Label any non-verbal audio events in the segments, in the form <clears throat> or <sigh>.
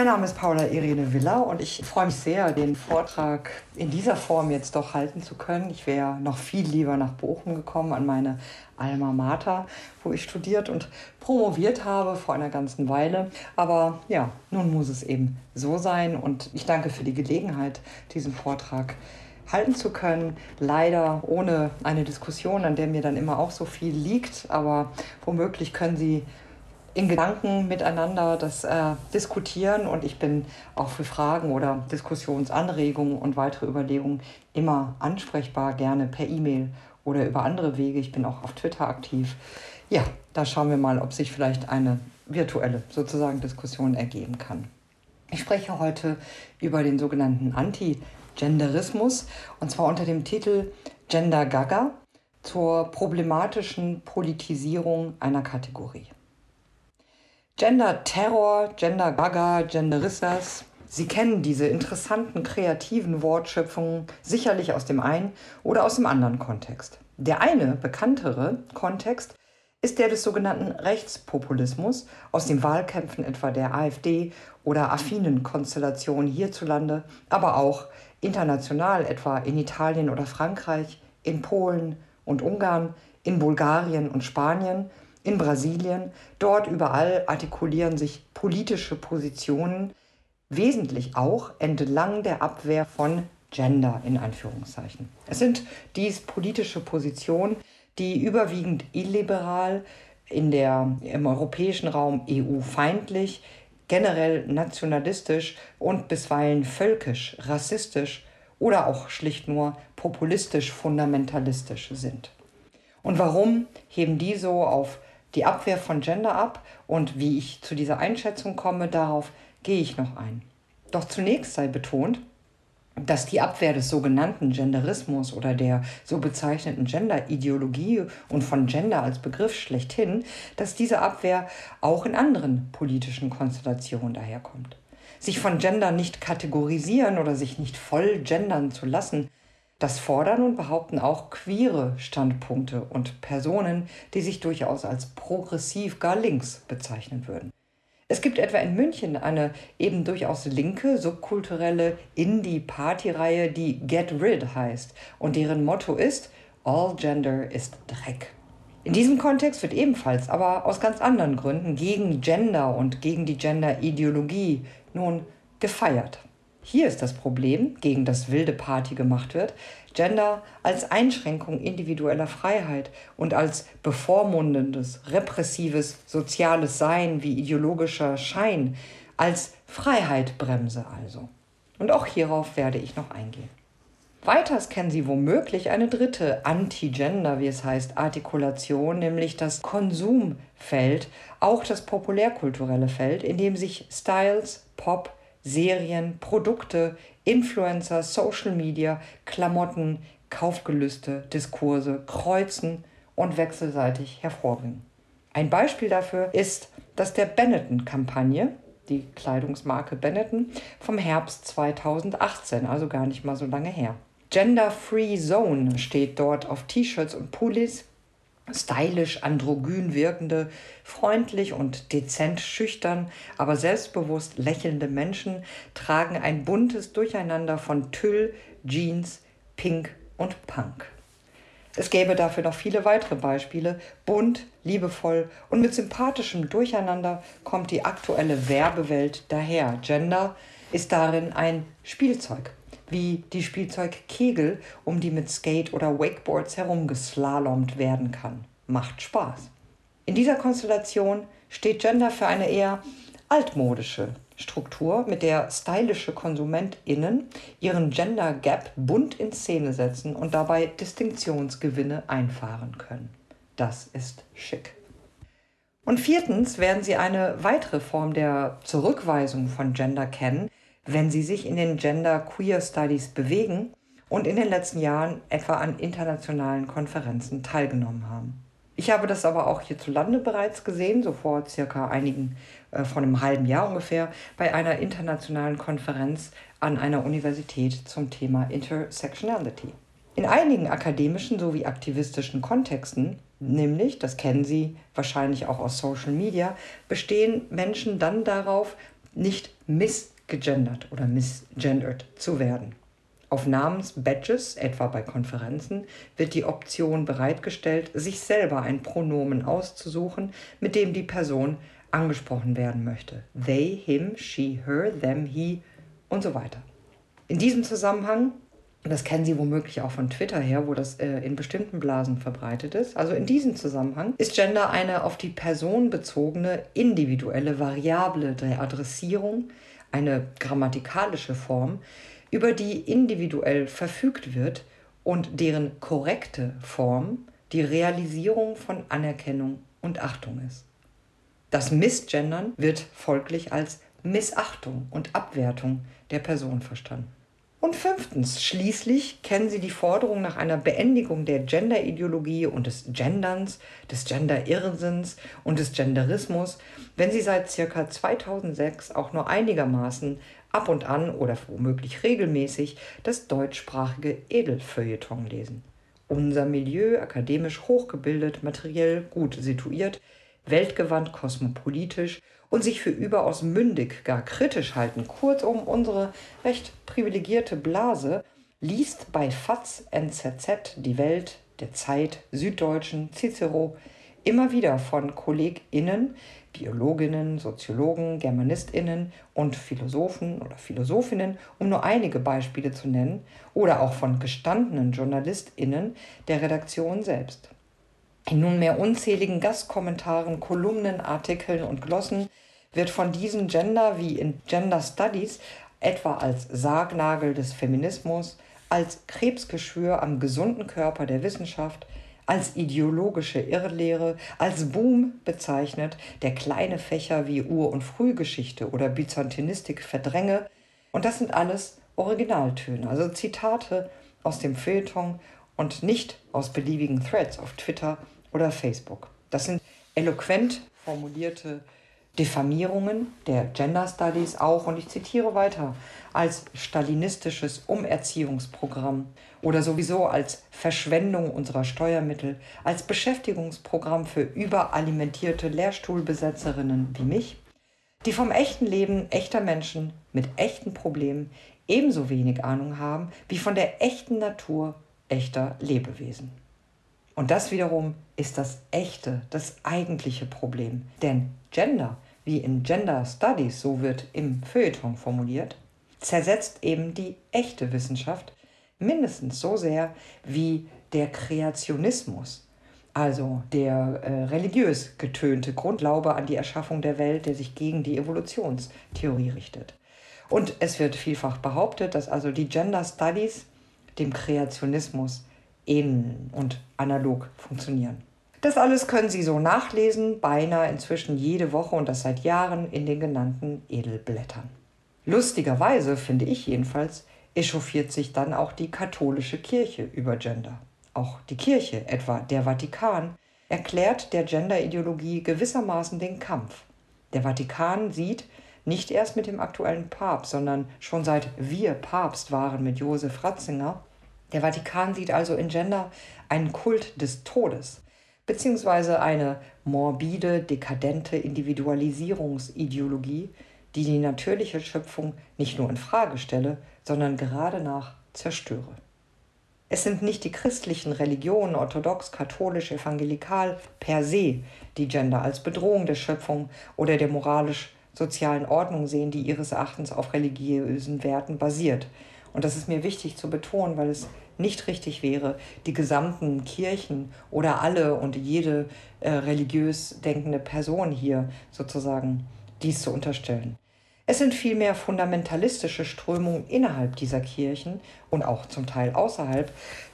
Mein Name ist Paula Irene Villa und ich freue mich sehr, den Vortrag in dieser Form jetzt doch halten zu können. Ich wäre noch viel lieber nach Bochum gekommen, an meine Alma Mater, wo ich studiert und promoviert habe vor einer ganzen Weile. Aber ja, nun muss es eben so sein und ich danke für die Gelegenheit, diesen Vortrag halten zu können. Leider ohne eine Diskussion, an der mir dann immer auch so viel liegt, aber womöglich können Sie in Gedanken miteinander das äh, diskutieren und ich bin auch für Fragen oder Diskussionsanregungen und weitere Überlegungen immer ansprechbar, gerne per E-Mail oder über andere Wege. Ich bin auch auf Twitter aktiv. Ja, da schauen wir mal, ob sich vielleicht eine virtuelle sozusagen Diskussion ergeben kann. Ich spreche heute über den sogenannten Anti-Genderismus und zwar unter dem Titel Gender Gaga zur problematischen Politisierung einer Kategorie. Gender Terror, Gender Gaga, Genderissas. Sie kennen diese interessanten kreativen Wortschöpfungen sicherlich aus dem einen oder aus dem anderen Kontext. Der eine bekanntere Kontext ist der des sogenannten Rechtspopulismus aus den Wahlkämpfen etwa der AfD oder affinen Konstellationen hierzulande, aber auch international etwa in Italien oder Frankreich, in Polen und Ungarn, in Bulgarien und Spanien in Brasilien. Dort überall artikulieren sich politische Positionen, wesentlich auch entlang der Abwehr von Gender in Anführungszeichen. Es sind dies politische Positionen, die überwiegend illiberal, in der, im europäischen Raum EU-feindlich, generell nationalistisch und bisweilen völkisch, rassistisch oder auch schlicht nur populistisch fundamentalistisch sind. Und warum heben die so auf die Abwehr von Gender ab und wie ich zu dieser Einschätzung komme, darauf gehe ich noch ein. Doch zunächst sei betont, dass die Abwehr des sogenannten Genderismus oder der so bezeichneten Gender-Ideologie und von Gender als Begriff schlechthin, dass diese Abwehr auch in anderen politischen Konstellationen daherkommt. Sich von Gender nicht kategorisieren oder sich nicht voll gendern zu lassen, das fordern und behaupten auch queere Standpunkte und Personen, die sich durchaus als progressiv gar links bezeichnen würden. Es gibt etwa in München eine eben durchaus linke, subkulturelle Indie-Party-Reihe, die Get Rid heißt und deren Motto ist All Gender ist Dreck. In diesem Kontext wird ebenfalls, aber aus ganz anderen Gründen, gegen Gender und gegen die Gender-Ideologie nun gefeiert. Hier ist das Problem, gegen das wilde Party gemacht wird, Gender als Einschränkung individueller Freiheit und als bevormundendes, repressives, soziales Sein wie ideologischer Schein, als Freiheitbremse also. Und auch hierauf werde ich noch eingehen. Weiters kennen Sie womöglich eine dritte Anti-Gender, wie es heißt, Artikulation, nämlich das Konsumfeld, auch das populärkulturelle Feld, in dem sich Styles, Pop, Serien, Produkte, Influencer, Social Media, Klamotten, Kaufgelüste, Diskurse kreuzen und wechselseitig hervorbringen. Ein Beispiel dafür ist das der Benetton-Kampagne, die Kleidungsmarke Benetton, vom Herbst 2018, also gar nicht mal so lange her. Gender Free Zone steht dort auf T-Shirts und Pullis stylisch, androgyn wirkende, freundlich und dezent schüchtern, aber selbstbewusst lächelnde Menschen tragen ein buntes Durcheinander von Tüll, Jeans, Pink und Punk. Es gäbe dafür noch viele weitere Beispiele. Bunt, liebevoll und mit sympathischem Durcheinander kommt die aktuelle Werbewelt daher. Gender ist darin ein Spielzeug wie die Spielzeugkegel, um die mit Skate oder Wakeboards herumgeslalomt werden kann. Macht Spaß. In dieser Konstellation steht Gender für eine eher altmodische Struktur, mit der stylische KonsumentInnen ihren Gender Gap bunt in Szene setzen und dabei Distinktionsgewinne einfahren können. Das ist schick. Und viertens werden Sie eine weitere Form der Zurückweisung von Gender kennen, wenn sie sich in den Gender Queer Studies bewegen und in den letzten Jahren etwa an internationalen Konferenzen teilgenommen haben. Ich habe das aber auch hierzulande bereits gesehen, so vor circa einigen, äh, von einem halben Jahr ungefähr, bei einer internationalen Konferenz an einer Universität zum Thema Intersectionality. In einigen akademischen sowie aktivistischen Kontexten, nämlich, das kennen Sie wahrscheinlich auch aus Social Media, bestehen Menschen dann darauf, nicht missgegendert oder missgendert zu werden. Auf Namensbadges, etwa bei Konferenzen, wird die Option bereitgestellt, sich selber ein Pronomen auszusuchen, mit dem die Person angesprochen werden möchte. They, him, she, her, them, he und so weiter. In diesem Zusammenhang, das kennen Sie womöglich auch von Twitter her, wo das äh, in bestimmten Blasen verbreitet ist, also in diesem Zusammenhang ist Gender eine auf die Person bezogene individuelle Variable der Adressierung, eine grammatikalische Form, über die individuell verfügt wird und deren korrekte Form die Realisierung von Anerkennung und Achtung ist. Das Missgendern wird folglich als Missachtung und Abwertung der Person verstanden. Und fünftens, schließlich kennen Sie die Forderung nach einer Beendigung der Genderideologie und des Genderns, des Gender-Irrsinns und des Genderismus, wenn Sie seit ca. 2006 auch nur einigermaßen ab und an oder womöglich regelmäßig das deutschsprachige Edelfeuilleton lesen. Unser Milieu, akademisch hochgebildet, materiell gut situiert, weltgewandt, kosmopolitisch und sich für überaus mündig, gar kritisch halten. Kurzum, unsere recht privilegierte Blase liest bei FAZ, NZZ, Die Welt, der Zeit, Süddeutschen, Cicero immer wieder von KollegInnen, Biologinnen, Soziologen, Germanistinnen und Philosophen oder Philosophinnen, um nur einige Beispiele zu nennen, oder auch von gestandenen Journalistinnen der Redaktion selbst. In nunmehr unzähligen Gastkommentaren, Kolumnen, Artikeln und Glossen wird von diesem Gender wie in Gender Studies etwa als Sargnagel des Feminismus, als Krebsgeschwür am gesunden Körper der Wissenschaft, als ideologische Irrlehre, als Boom bezeichnet, der kleine Fächer wie Ur- und Frühgeschichte oder Byzantinistik verdränge. Und das sind alles Originaltöne, also Zitate aus dem Feuilleton und nicht aus beliebigen Threads auf Twitter oder Facebook. Das sind eloquent formulierte Diffamierungen der Gender Studies auch, und ich zitiere weiter, als stalinistisches Umerziehungsprogramm oder sowieso als Verschwendung unserer Steuermittel, als Beschäftigungsprogramm für überalimentierte Lehrstuhlbesetzerinnen wie mich, die vom echten Leben echter Menschen mit echten Problemen ebenso wenig Ahnung haben wie von der echten Natur echter Lebewesen. Und das wiederum ist das echte, das eigentliche Problem. Denn Gender, wie in Gender Studies, so wird im Feuilleton formuliert, zersetzt eben die echte Wissenschaft mindestens so sehr wie der Kreationismus, also der äh, religiös getönte Grundglaube an die Erschaffung der Welt, der sich gegen die Evolutionstheorie richtet. Und es wird vielfach behauptet, dass also die Gender Studies dem Kreationismus ähneln und analog funktionieren. Das alles können Sie so nachlesen, beinahe inzwischen jede Woche und das seit Jahren in den genannten Edelblättern. Lustigerweise, finde ich jedenfalls, echauffiert sich dann auch die katholische Kirche über Gender. Auch die Kirche, etwa der Vatikan, erklärt der Genderideologie gewissermaßen den Kampf. Der Vatikan sieht, nicht erst mit dem aktuellen Papst, sondern schon seit wir Papst waren mit Josef Ratzinger, der Vatikan sieht also in Gender einen Kult des Todes, beziehungsweise eine morbide, dekadente Individualisierungsideologie, die die natürliche Schöpfung nicht nur in Frage stelle, sondern gerade nach zerstöre. Es sind nicht die christlichen Religionen, orthodox, katholisch, evangelikal, per se, die Gender als Bedrohung der Schöpfung oder der moralisch-sozialen Ordnung sehen, die ihres Erachtens auf religiösen Werten basiert. Und das ist mir wichtig zu betonen, weil es nicht richtig wäre, die gesamten Kirchen oder alle und jede äh, religiös denkende Person hier sozusagen dies zu unterstellen. Es sind vielmehr fundamentalistische Strömungen innerhalb dieser Kirchen und auch zum Teil außerhalb,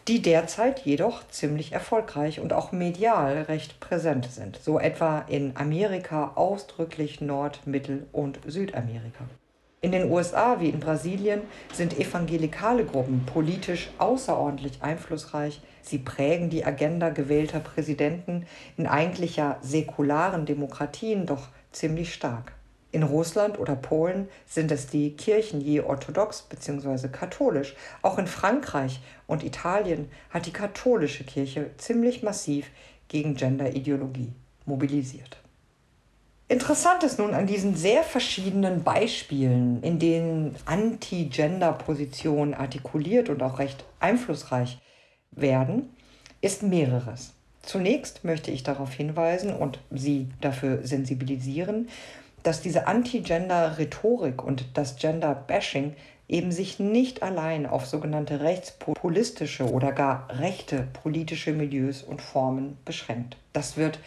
die derzeit jedoch ziemlich erfolgreich und auch medial recht präsent sind, so etwa in Amerika ausdrücklich Nord-, Mittel- und Südamerika. In den USA wie in Brasilien sind evangelikale Gruppen politisch außerordentlich einflussreich. Sie prägen die Agenda gewählter Präsidenten in eigentlich ja säkularen Demokratien doch ziemlich stark. In Russland oder Polen sind es die Kirchen je orthodox bzw. katholisch. Auch in Frankreich und Italien hat die katholische Kirche ziemlich massiv gegen Genderideologie mobilisiert. Interessant ist nun an diesen sehr verschiedenen Beispielen, in denen Anti-Gender-Positionen artikuliert und auch recht einflussreich werden, ist mehreres. Zunächst möchte ich darauf hinweisen und Sie dafür sensibilisieren, dass diese Anti-Gender-Rhetorik und das Gender-Bashing eben sich nicht allein auf sogenannte rechtspopulistische oder gar rechte politische Milieus und Formen beschränkt. Das wird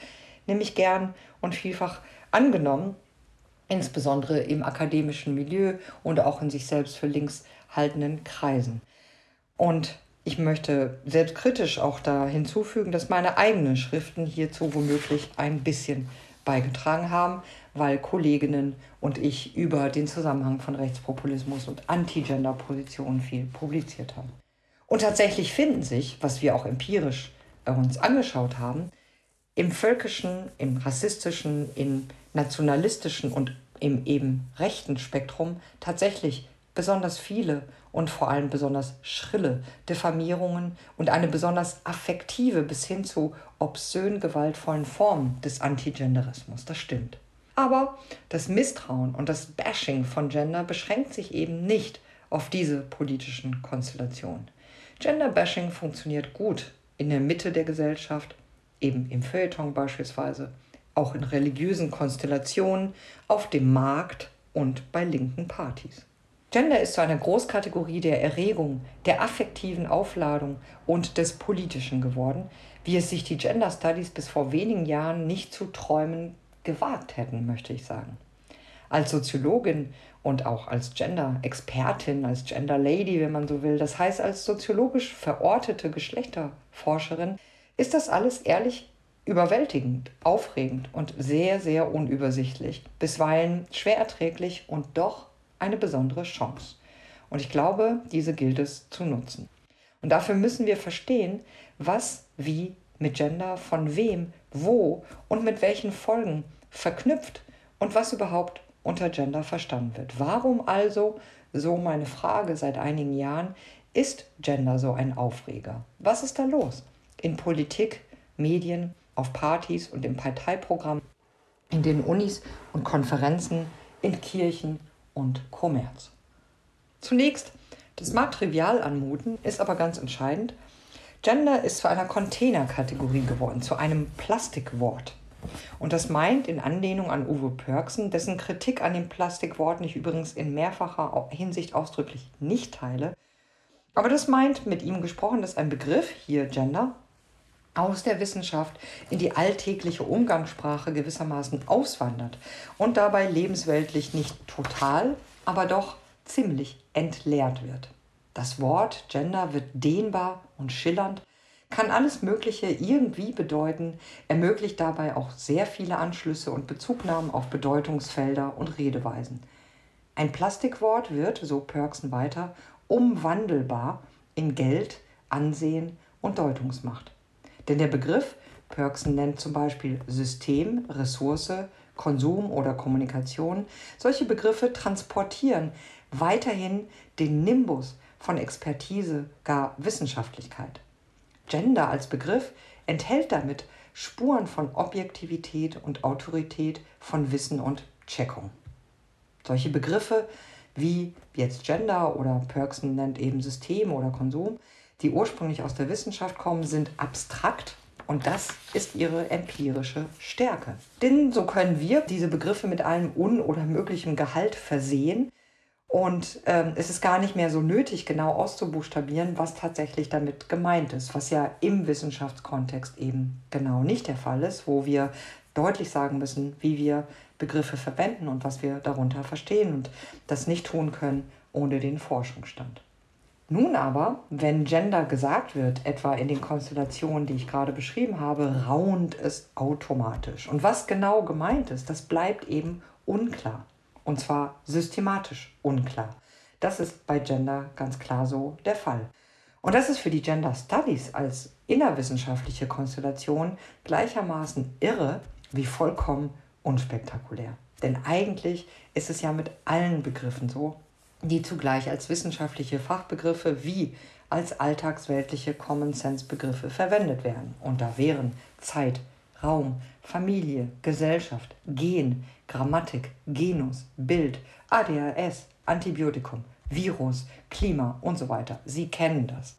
nämlich gern und vielfach angenommen, insbesondere im akademischen Milieu und auch in sich selbst für links haltenden Kreisen. Und ich möchte selbstkritisch auch da hinzufügen, dass meine eigenen Schriften hierzu womöglich ein bisschen beigetragen haben, weil Kolleginnen und ich über den Zusammenhang von Rechtspopulismus und Anti-Gender-Positionen viel publiziert haben. Und tatsächlich finden sich, was wir auch empirisch uns angeschaut haben, im völkischen, im rassistischen, im nationalistischen und im eben rechten Spektrum tatsächlich besonders viele und vor allem besonders schrille Diffamierungen und eine besonders affektive bis hin zu obszön gewaltvollen Form des Antigenderismus. Das stimmt. Aber das Misstrauen und das Bashing von Gender beschränkt sich eben nicht auf diese politischen Konstellationen. Gender-Bashing funktioniert gut in der Mitte der Gesellschaft, eben im Feuilleton beispielsweise, auch in religiösen Konstellationen, auf dem Markt und bei linken Partys. Gender ist zu einer Großkategorie der Erregung, der affektiven Aufladung und des Politischen geworden, wie es sich die Gender Studies bis vor wenigen Jahren nicht zu träumen gewagt hätten, möchte ich sagen. Als Soziologin und auch als Gender-Expertin, als Gender-Lady, wenn man so will, das heißt als soziologisch verortete Geschlechterforscherin, ist das alles ehrlich überwältigend, aufregend und sehr, sehr unübersichtlich, bisweilen schwer erträglich und doch eine besondere Chance. Und ich glaube, diese gilt es zu nutzen. Und dafür müssen wir verstehen, was wie mit Gender von wem, wo und mit welchen Folgen verknüpft und was überhaupt unter Gender verstanden wird. Warum also, so meine Frage seit einigen Jahren, ist Gender so ein Aufreger? Was ist da los? In Politik, Medien, auf Partys und im Parteiprogramm, in den Unis und Konferenzen, in Kirchen und Kommerz. Zunächst, das mag trivial anmuten, ist aber ganz entscheidend. Gender ist zu einer Containerkategorie geworden, zu einem Plastikwort. Und das meint in Anlehnung an Uwe Pörksen, dessen Kritik an dem Plastikwort ich übrigens in mehrfacher Hinsicht ausdrücklich nicht teile. Aber das meint mit ihm gesprochen, dass ein Begriff, hier Gender, aus der Wissenschaft in die alltägliche Umgangssprache gewissermaßen auswandert und dabei lebensweltlich nicht total, aber doch ziemlich entleert wird. Das Wort Gender wird dehnbar und schillernd, kann alles Mögliche irgendwie bedeuten, ermöglicht dabei auch sehr viele Anschlüsse und Bezugnahmen auf Bedeutungsfelder und Redeweisen. Ein Plastikwort wird, so Pörksen weiter, umwandelbar in Geld, Ansehen und Deutungsmacht. Denn der Begriff, Pörksen nennt zum Beispiel System, Ressource, Konsum oder Kommunikation, solche Begriffe transportieren weiterhin den Nimbus von Expertise, gar Wissenschaftlichkeit. Gender als Begriff enthält damit Spuren von Objektivität und Autorität, von Wissen und Checkung. Solche Begriffe wie jetzt Gender oder Pörksen nennt eben System oder Konsum die ursprünglich aus der Wissenschaft kommen, sind abstrakt und das ist ihre empirische Stärke. Denn so können wir diese Begriffe mit allem un- oder möglichem Gehalt versehen. Und ähm, es ist gar nicht mehr so nötig, genau auszubuchstabieren, was tatsächlich damit gemeint ist, was ja im Wissenschaftskontext eben genau nicht der Fall ist, wo wir deutlich sagen müssen, wie wir Begriffe verwenden und was wir darunter verstehen und das nicht tun können ohne den Forschungsstand. Nun aber, wenn Gender gesagt wird, etwa in den Konstellationen, die ich gerade beschrieben habe, raunt es automatisch. Und was genau gemeint ist, das bleibt eben unklar. Und zwar systematisch unklar. Das ist bei Gender ganz klar so der Fall. Und das ist für die Gender Studies als innerwissenschaftliche Konstellation gleichermaßen irre wie vollkommen unspektakulär. Denn eigentlich ist es ja mit allen Begriffen so, die zugleich als wissenschaftliche Fachbegriffe wie als alltagsweltliche Common Sense Begriffe verwendet werden. Und da wären Zeit, Raum, Familie, Gesellschaft, Gen, Grammatik, Genus, Bild, ADHS, Antibiotikum, Virus, Klima und so weiter. Sie kennen das.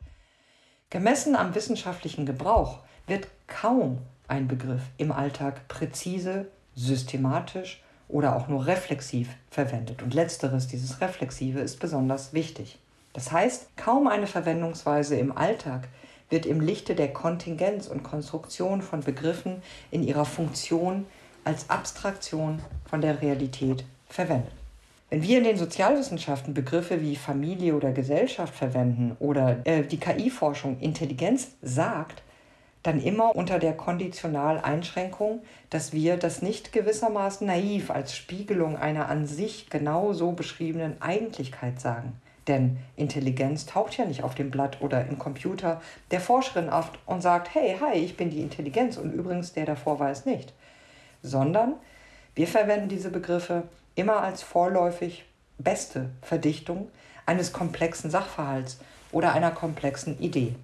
Gemessen am wissenschaftlichen Gebrauch wird kaum ein Begriff im Alltag präzise, systematisch oder auch nur reflexiv verwendet. Und letzteres, dieses Reflexive, ist besonders wichtig. Das heißt, kaum eine Verwendungsweise im Alltag wird im Lichte der Kontingenz und Konstruktion von Begriffen in ihrer Funktion als Abstraktion von der Realität verwendet. Wenn wir in den Sozialwissenschaften Begriffe wie Familie oder Gesellschaft verwenden oder äh, die KI-Forschung Intelligenz sagt, dann immer unter der Konditionaleinschränkung, dass wir das nicht gewissermaßen naiv als Spiegelung einer an sich genau so beschriebenen Eigentlichkeit sagen. Denn Intelligenz taucht ja nicht auf dem Blatt oder im Computer der Forscherin auf und sagt, hey, hi, ich bin die Intelligenz und übrigens der davor war es nicht. Sondern wir verwenden diese Begriffe immer als vorläufig beste Verdichtung eines komplexen Sachverhalts oder einer komplexen Idee.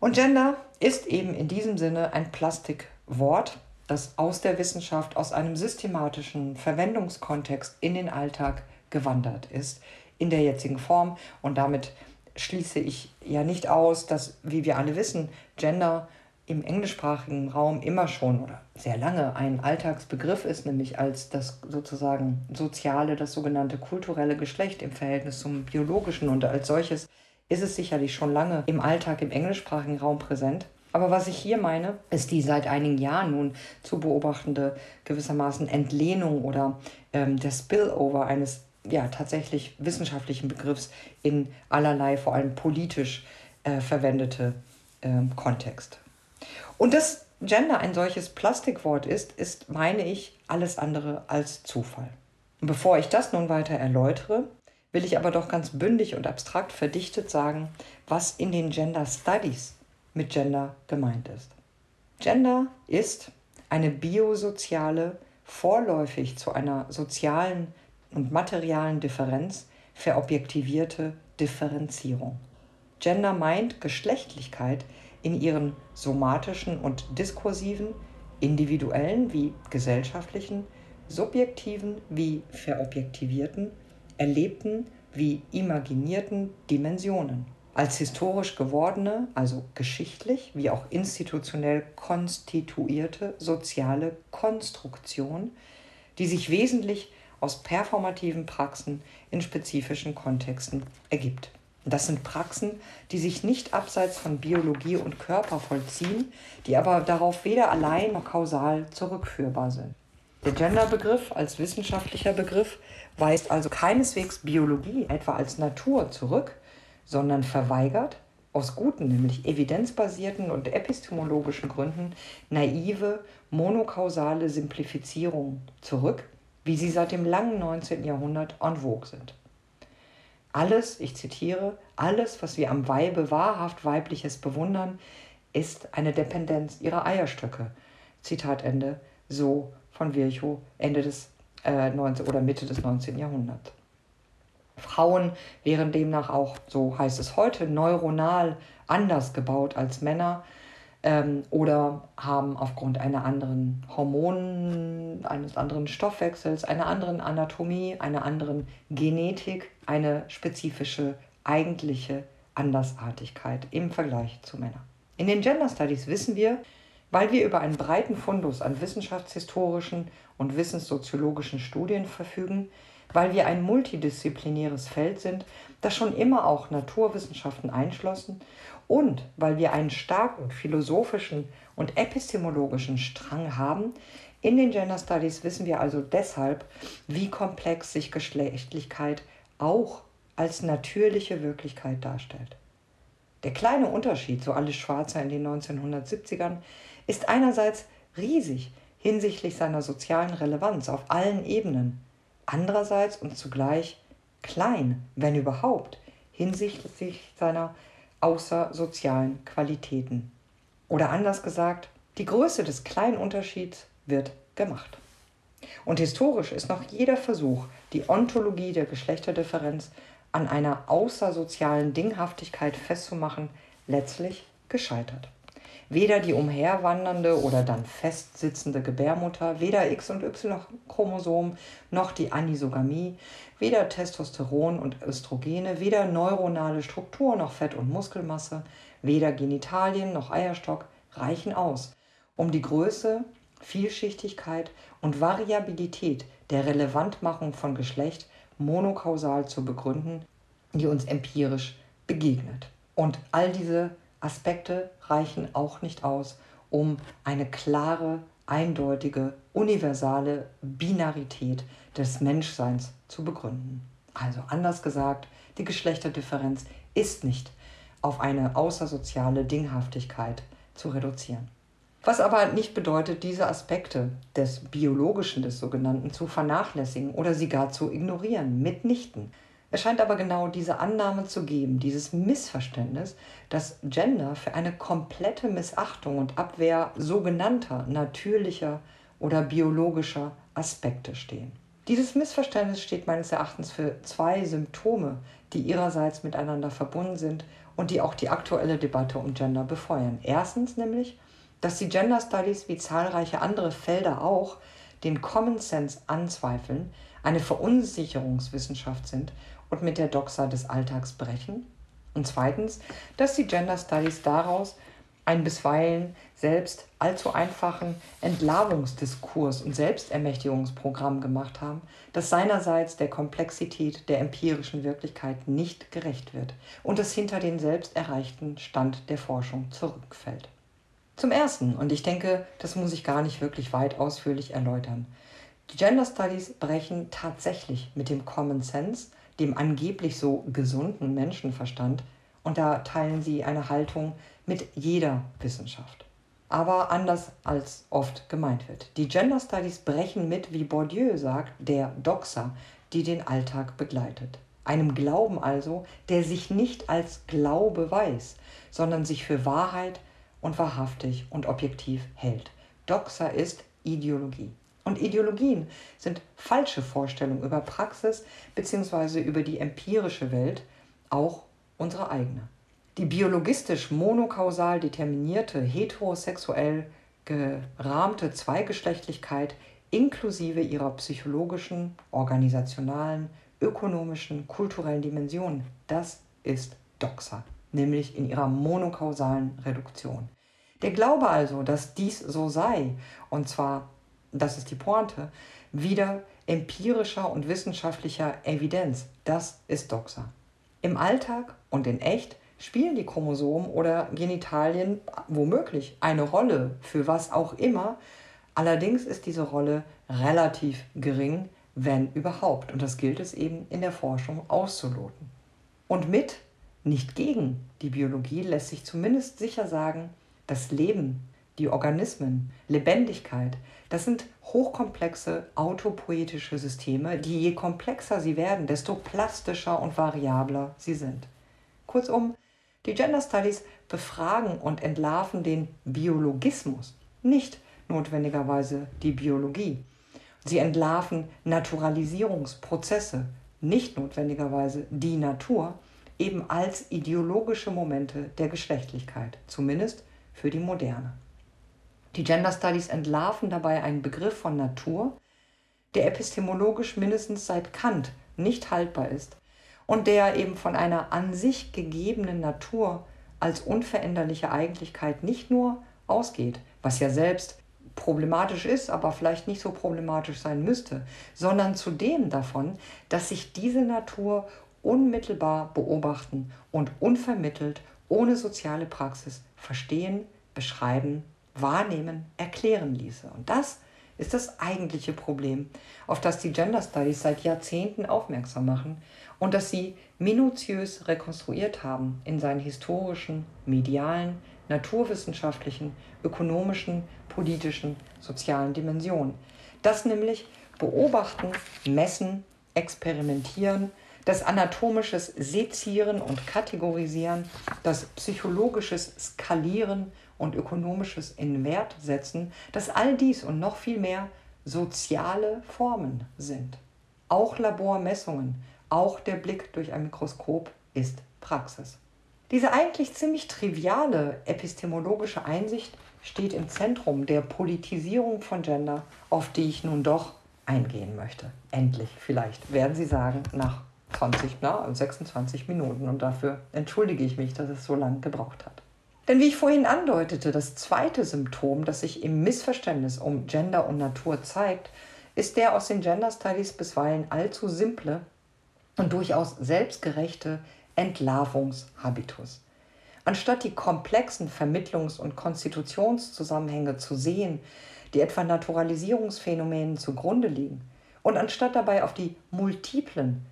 Und Gender ist eben in diesem Sinne ein Plastikwort, das aus der Wissenschaft, aus einem systematischen Verwendungskontext in den Alltag gewandert ist, in der jetzigen Form. Und damit schließe ich ja nicht aus, dass, wie wir alle wissen, Gender im englischsprachigen Raum immer schon oder sehr lange ein Alltagsbegriff ist, nämlich als das sozusagen soziale, das sogenannte kulturelle Geschlecht im Verhältnis zum biologischen und als solches ist es sicherlich schon lange im Alltag im englischsprachigen Raum präsent. Aber was ich hier meine, ist die seit einigen Jahren nun zu beobachtende gewissermaßen Entlehnung oder ähm, der Spillover eines ja, tatsächlich wissenschaftlichen Begriffs in allerlei, vor allem politisch äh, verwendete ähm, Kontext. Und dass Gender ein solches Plastikwort ist, ist, meine ich, alles andere als Zufall. Und bevor ich das nun weiter erläutere, will ich aber doch ganz bündig und abstrakt verdichtet sagen, was in den Gender Studies mit Gender gemeint ist. Gender ist eine biosoziale, vorläufig zu einer sozialen und materialen Differenz verobjektivierte Differenzierung. Gender meint Geschlechtlichkeit in ihren somatischen und diskursiven, individuellen wie gesellschaftlichen, subjektiven wie verobjektivierten erlebten wie imaginierten Dimensionen. Als historisch gewordene, also geschichtlich wie auch institutionell konstituierte soziale Konstruktion, die sich wesentlich aus performativen Praxen in spezifischen Kontexten ergibt. Das sind Praxen, die sich nicht abseits von Biologie und Körper vollziehen, die aber darauf weder allein noch kausal zurückführbar sind. Der Genderbegriff als wissenschaftlicher Begriff weist also keineswegs Biologie etwa als Natur zurück, sondern verweigert aus guten, nämlich evidenzbasierten und epistemologischen Gründen naive, monokausale Simplifizierung zurück, wie sie seit dem langen 19. Jahrhundert en vogue sind. Alles, ich zitiere, alles, was wir am Weibe wahrhaft Weibliches bewundern, ist eine Dependenz ihrer Eierstöcke. Zitat Ende, so von Virchow Ende des äh, 19, oder Mitte des 19. Jahrhunderts. Frauen wären demnach auch, so heißt es heute, neuronal anders gebaut als Männer ähm, oder haben aufgrund einer anderen Hormonen, eines anderen Stoffwechsels, einer anderen Anatomie, einer anderen Genetik eine spezifische eigentliche Andersartigkeit im Vergleich zu Männern. In den Gender Studies wissen wir, weil wir über einen breiten Fundus an wissenschaftshistorischen und wissenssoziologischen Studien verfügen, weil wir ein multidisziplinäres Feld sind, das schon immer auch Naturwissenschaften einschlossen und weil wir einen starken philosophischen und epistemologischen Strang haben, in den Gender Studies wissen wir also deshalb, wie komplex sich Geschlechtlichkeit auch als natürliche Wirklichkeit darstellt. Der kleine Unterschied, so alles Schwarzer in den 1970ern, ist einerseits riesig hinsichtlich seiner sozialen Relevanz auf allen Ebenen, andererseits und zugleich klein, wenn überhaupt, hinsichtlich seiner außersozialen Qualitäten. Oder anders gesagt, die Größe des kleinen Unterschieds wird gemacht. Und historisch ist noch jeder Versuch, die Ontologie der Geschlechterdifferenz an einer außersozialen Dinghaftigkeit festzumachen, letztlich gescheitert. Weder die umherwandernde oder dann festsitzende Gebärmutter, weder X- und Y-Chromosom noch die Anisogamie, weder Testosteron und Östrogene, weder neuronale Struktur noch Fett- und Muskelmasse, weder Genitalien noch Eierstock reichen aus, um die Größe, Vielschichtigkeit und Variabilität der Relevantmachung von Geschlecht monokausal zu begründen, die uns empirisch begegnet. Und all diese Aspekte reichen auch nicht aus, um eine klare, eindeutige, universale Binarität des Menschseins zu begründen. Also anders gesagt, die Geschlechterdifferenz ist nicht auf eine außersoziale Dinghaftigkeit zu reduzieren. Was aber nicht bedeutet, diese Aspekte des Biologischen, des sogenannten, zu vernachlässigen oder sie gar zu ignorieren, mitnichten. Es scheint aber genau diese Annahme zu geben, dieses Missverständnis, dass Gender für eine komplette Missachtung und Abwehr sogenannter natürlicher oder biologischer Aspekte stehen. Dieses Missverständnis steht meines Erachtens für zwei Symptome, die ihrerseits miteinander verbunden sind und die auch die aktuelle Debatte um Gender befeuern. Erstens nämlich, dass die Gender Studies wie zahlreiche andere Felder auch den Common Sense anzweifeln, eine Verunsicherungswissenschaft sind und mit der Doxa des Alltags brechen. Und zweitens, dass die Gender Studies daraus einen bisweilen selbst allzu einfachen Entlarvungsdiskurs und Selbstermächtigungsprogramm gemacht haben, das seinerseits der Komplexität der empirischen Wirklichkeit nicht gerecht wird und es hinter den selbst erreichten Stand der Forschung zurückfällt. Zum Ersten, und ich denke, das muss ich gar nicht wirklich weit ausführlich erläutern, die Gender Studies brechen tatsächlich mit dem Common Sense dem angeblich so gesunden Menschenverstand und da teilen sie eine Haltung mit jeder Wissenschaft. Aber anders als oft gemeint wird. Die Gender Studies brechen mit, wie Bourdieu sagt, der Doxa, die den Alltag begleitet. Einem Glauben also, der sich nicht als Glaube weiß, sondern sich für Wahrheit und wahrhaftig und objektiv hält. Doxa ist Ideologie. Und Ideologien sind falsche Vorstellungen über Praxis bzw. über die empirische Welt, auch unsere eigene. Die biologistisch monokausal determinierte, heterosexuell gerahmte Zweigeschlechtlichkeit inklusive ihrer psychologischen, organisationalen, ökonomischen, kulturellen Dimensionen, das ist Doxa, nämlich in ihrer monokausalen Reduktion. Der Glaube also, dass dies so sei, und zwar das ist die Pointe, wieder empirischer und wissenschaftlicher Evidenz. Das ist Doxa. Im Alltag und in echt spielen die Chromosomen oder Genitalien womöglich eine Rolle für was auch immer. Allerdings ist diese Rolle relativ gering, wenn überhaupt. Und das gilt es eben in der Forschung auszuloten. Und mit, nicht gegen die Biologie lässt sich zumindest sicher sagen, das Leben die Organismen, Lebendigkeit, das sind hochkomplexe autopoetische Systeme, die je komplexer sie werden, desto plastischer und variabler sie sind. Kurzum, die Gender Studies befragen und entlarven den Biologismus, nicht notwendigerweise die Biologie. Sie entlarven Naturalisierungsprozesse, nicht notwendigerweise die Natur, eben als ideologische Momente der Geschlechtlichkeit, zumindest für die Moderne. Die Gender Studies entlarven dabei einen Begriff von Natur, der epistemologisch mindestens seit Kant nicht haltbar ist und der eben von einer an sich gegebenen Natur als unveränderliche Eigentlichkeit nicht nur ausgeht, was ja selbst problematisch ist, aber vielleicht nicht so problematisch sein müsste, sondern zudem davon, dass sich diese Natur unmittelbar beobachten und unvermittelt ohne soziale Praxis verstehen, beschreiben wahrnehmen, erklären ließe. Und das ist das eigentliche Problem, auf das die Gender Studies seit Jahrzehnten aufmerksam machen und das sie minutiös rekonstruiert haben in seinen historischen, medialen, naturwissenschaftlichen, ökonomischen, politischen, sozialen Dimensionen. Das nämlich beobachten, messen, experimentieren, das anatomisches Sezieren und Kategorisieren, das psychologisches Skalieren und ökonomisches in Wert setzen, dass all dies und noch viel mehr soziale Formen sind. Auch Labormessungen, auch der Blick durch ein Mikroskop ist Praxis. Diese eigentlich ziemlich triviale epistemologische Einsicht steht im Zentrum der Politisierung von Gender, auf die ich nun doch eingehen möchte. Endlich, vielleicht, werden Sie sagen, nach 20, na, 26 Minuten. Und dafür entschuldige ich mich, dass es so lange gebraucht hat. Denn wie ich vorhin andeutete, das zweite Symptom, das sich im Missverständnis um Gender und Natur zeigt, ist der aus den Gender Studies bisweilen allzu simple und durchaus selbstgerechte Entlarvungshabitus. Anstatt die komplexen Vermittlungs- und Konstitutionszusammenhänge zu sehen, die etwa Naturalisierungsphänomenen zugrunde liegen, und anstatt dabei auf die multiplen,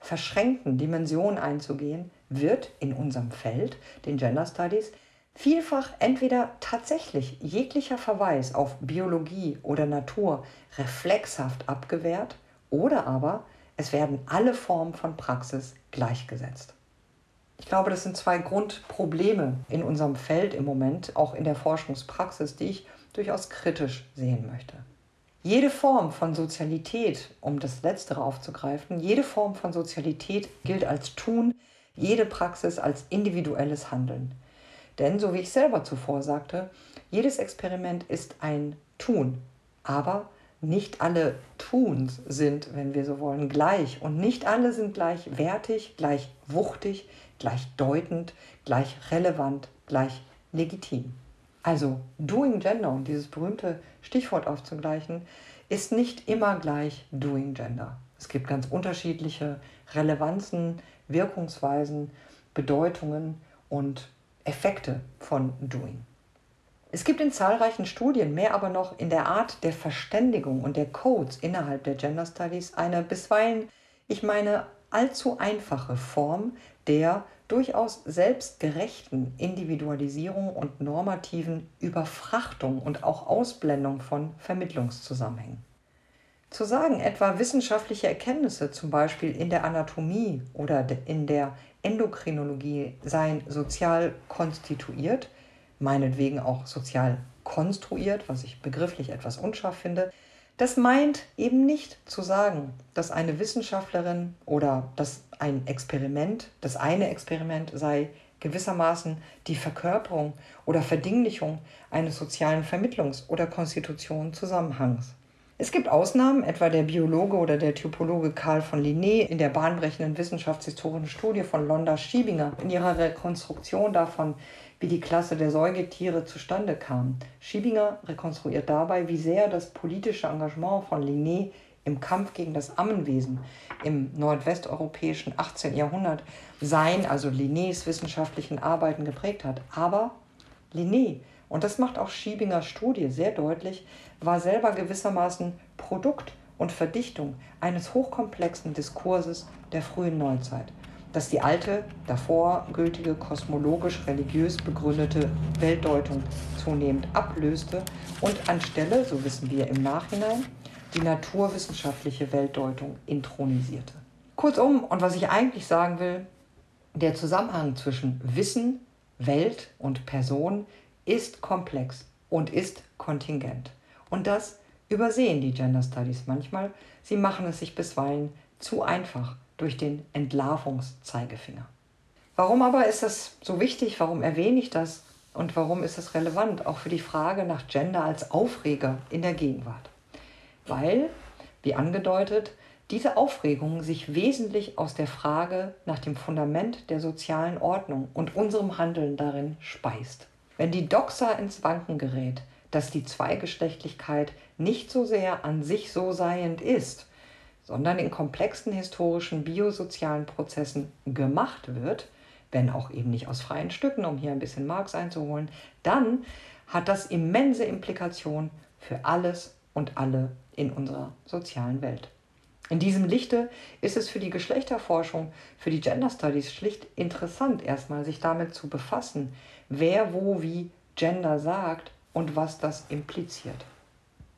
verschränkten Dimensionen einzugehen, wird in unserem Feld, den Gender Studies, vielfach entweder tatsächlich jeglicher Verweis auf Biologie oder Natur reflexhaft abgewehrt oder aber es werden alle Formen von Praxis gleichgesetzt. Ich glaube, das sind zwei Grundprobleme in unserem Feld im Moment, auch in der Forschungspraxis, die ich durchaus kritisch sehen möchte. Jede Form von Sozialität, um das Letztere aufzugreifen, jede Form von Sozialität gilt als Tun, jede Praxis als individuelles Handeln. Denn, so wie ich selber zuvor sagte, jedes Experiment ist ein Tun, aber nicht alle Tuns sind, wenn wir so wollen, gleich und nicht alle sind gleich wertig, gleich wuchtig, gleich deutend, gleich relevant, gleich legitim. Also Doing Gender, um dieses berühmte Stichwort aufzugleichen, ist nicht immer gleich Doing Gender. Es gibt ganz unterschiedliche Relevanzen, Wirkungsweisen, Bedeutungen und Effekte von Doing. Es gibt in zahlreichen Studien, mehr aber noch in der Art der Verständigung und der Codes innerhalb der Gender Studies eine bisweilen, ich meine, allzu einfache Form der durchaus selbstgerechten Individualisierung und normativen Überfrachtung und auch Ausblendung von Vermittlungszusammenhängen. Zu sagen, etwa wissenschaftliche Erkenntnisse, zum Beispiel in der Anatomie oder in der Endokrinologie, seien sozial konstituiert, meinetwegen auch sozial konstruiert, was ich begrifflich etwas unscharf finde, das meint eben nicht zu sagen, dass eine Wissenschaftlerin oder dass ein Experiment, das eine Experiment sei gewissermaßen die Verkörperung oder Verdinglichung eines sozialen Vermittlungs- oder Konstitutionenzusammenhangs. Es gibt Ausnahmen, etwa der Biologe oder der Typologe Karl von Linné in der bahnbrechenden wissenschaftshistorischen Studie von Londa Schiebinger in ihrer Rekonstruktion davon, wie die Klasse der Säugetiere zustande kam. Schiebinger rekonstruiert dabei, wie sehr das politische Engagement von Linné im Kampf gegen das Ammenwesen im nordwesteuropäischen 18. Jahrhundert sein, also Linnés wissenschaftlichen Arbeiten geprägt hat. Aber Linné, und das macht auch Schiebingers Studie sehr deutlich, war selber gewissermaßen Produkt und Verdichtung eines hochkomplexen Diskurses der frühen Neuzeit das die alte, davor gültige kosmologisch-religiös begründete Weltdeutung zunehmend ablöste und anstelle, so wissen wir im Nachhinein, die naturwissenschaftliche Weltdeutung intronisierte. Kurzum, und was ich eigentlich sagen will, der Zusammenhang zwischen Wissen, Welt und Person ist komplex und ist kontingent. Und das übersehen die Gender Studies manchmal. Sie machen es sich bisweilen zu einfach durch den Entlarvungszeigefinger. Warum aber ist das so wichtig? Warum erwähne ich das? Und warum ist es relevant, auch für die Frage nach Gender als Aufreger in der Gegenwart? Weil, wie angedeutet, diese Aufregung sich wesentlich aus der Frage nach dem Fundament der sozialen Ordnung und unserem Handeln darin speist. Wenn die Doxa ins Wanken gerät, dass die Zweigeschlechtlichkeit nicht so sehr an sich so seiend ist, sondern in komplexen historischen biosozialen Prozessen gemacht wird, wenn auch eben nicht aus freien Stücken, um hier ein bisschen Marx einzuholen, dann hat das immense Implikationen für alles und alle in unserer sozialen Welt. In diesem Lichte ist es für die Geschlechterforschung, für die Gender Studies schlicht interessant, erstmal sich damit zu befassen, wer wo wie Gender sagt und was das impliziert.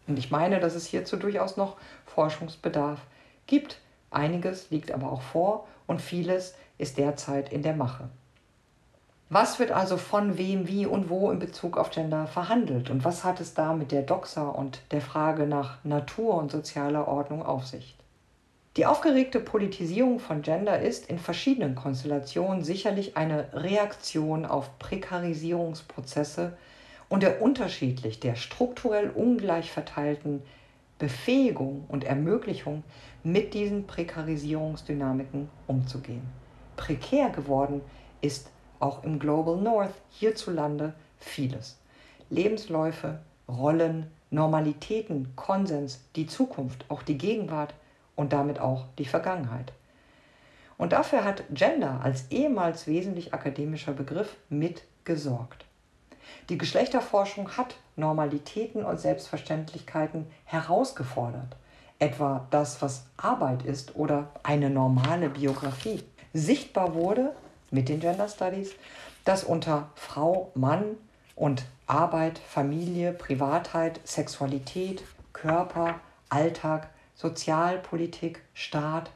Und ich meine, dass es hierzu durchaus noch Forschungsbedarf gibt. Einiges liegt aber auch vor und vieles ist derzeit in der Mache. Was wird also von wem, wie und wo in Bezug auf Gender verhandelt und was hat es da mit der Doxa und der Frage nach Natur und sozialer Ordnung auf sich? Die aufgeregte Politisierung von Gender ist in verschiedenen Konstellationen sicherlich eine Reaktion auf Prekarisierungsprozesse und der unterschiedlich, der strukturell ungleich verteilten Befähigung und Ermöglichung, mit diesen Prekarisierungsdynamiken umzugehen. Prekär geworden ist auch im Global North hierzulande vieles. Lebensläufe, Rollen, Normalitäten, Konsens, die Zukunft, auch die Gegenwart und damit auch die Vergangenheit. Und dafür hat Gender als ehemals wesentlich akademischer Begriff mitgesorgt. Die Geschlechterforschung hat Normalitäten und Selbstverständlichkeiten herausgefordert, etwa das, was Arbeit ist oder eine normale Biografie. Sichtbar wurde mit den Gender Studies, dass unter Frau, Mann und Arbeit, Familie, Privatheit, Sexualität, Körper, Alltag Sozialpolitik, Staat,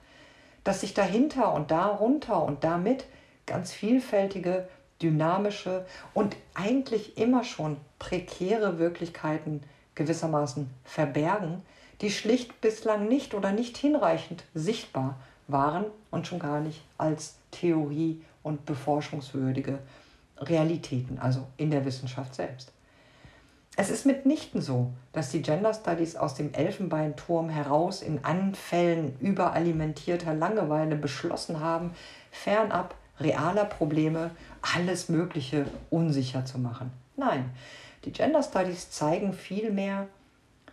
dass sich dahinter und darunter und damit ganz vielfältige, dynamische und eigentlich immer schon prekäre Wirklichkeiten gewissermaßen verbergen, die schlicht bislang nicht oder nicht hinreichend sichtbar waren und schon gar nicht als Theorie und beforschungswürdige Realitäten, also in der Wissenschaft selbst. Es ist mitnichten so, dass die Gender Studies aus dem Elfenbeinturm heraus in Anfällen überalimentierter Langeweile beschlossen haben, fernab realer Probleme alles Mögliche unsicher zu machen. Nein, die Gender Studies zeigen vielmehr,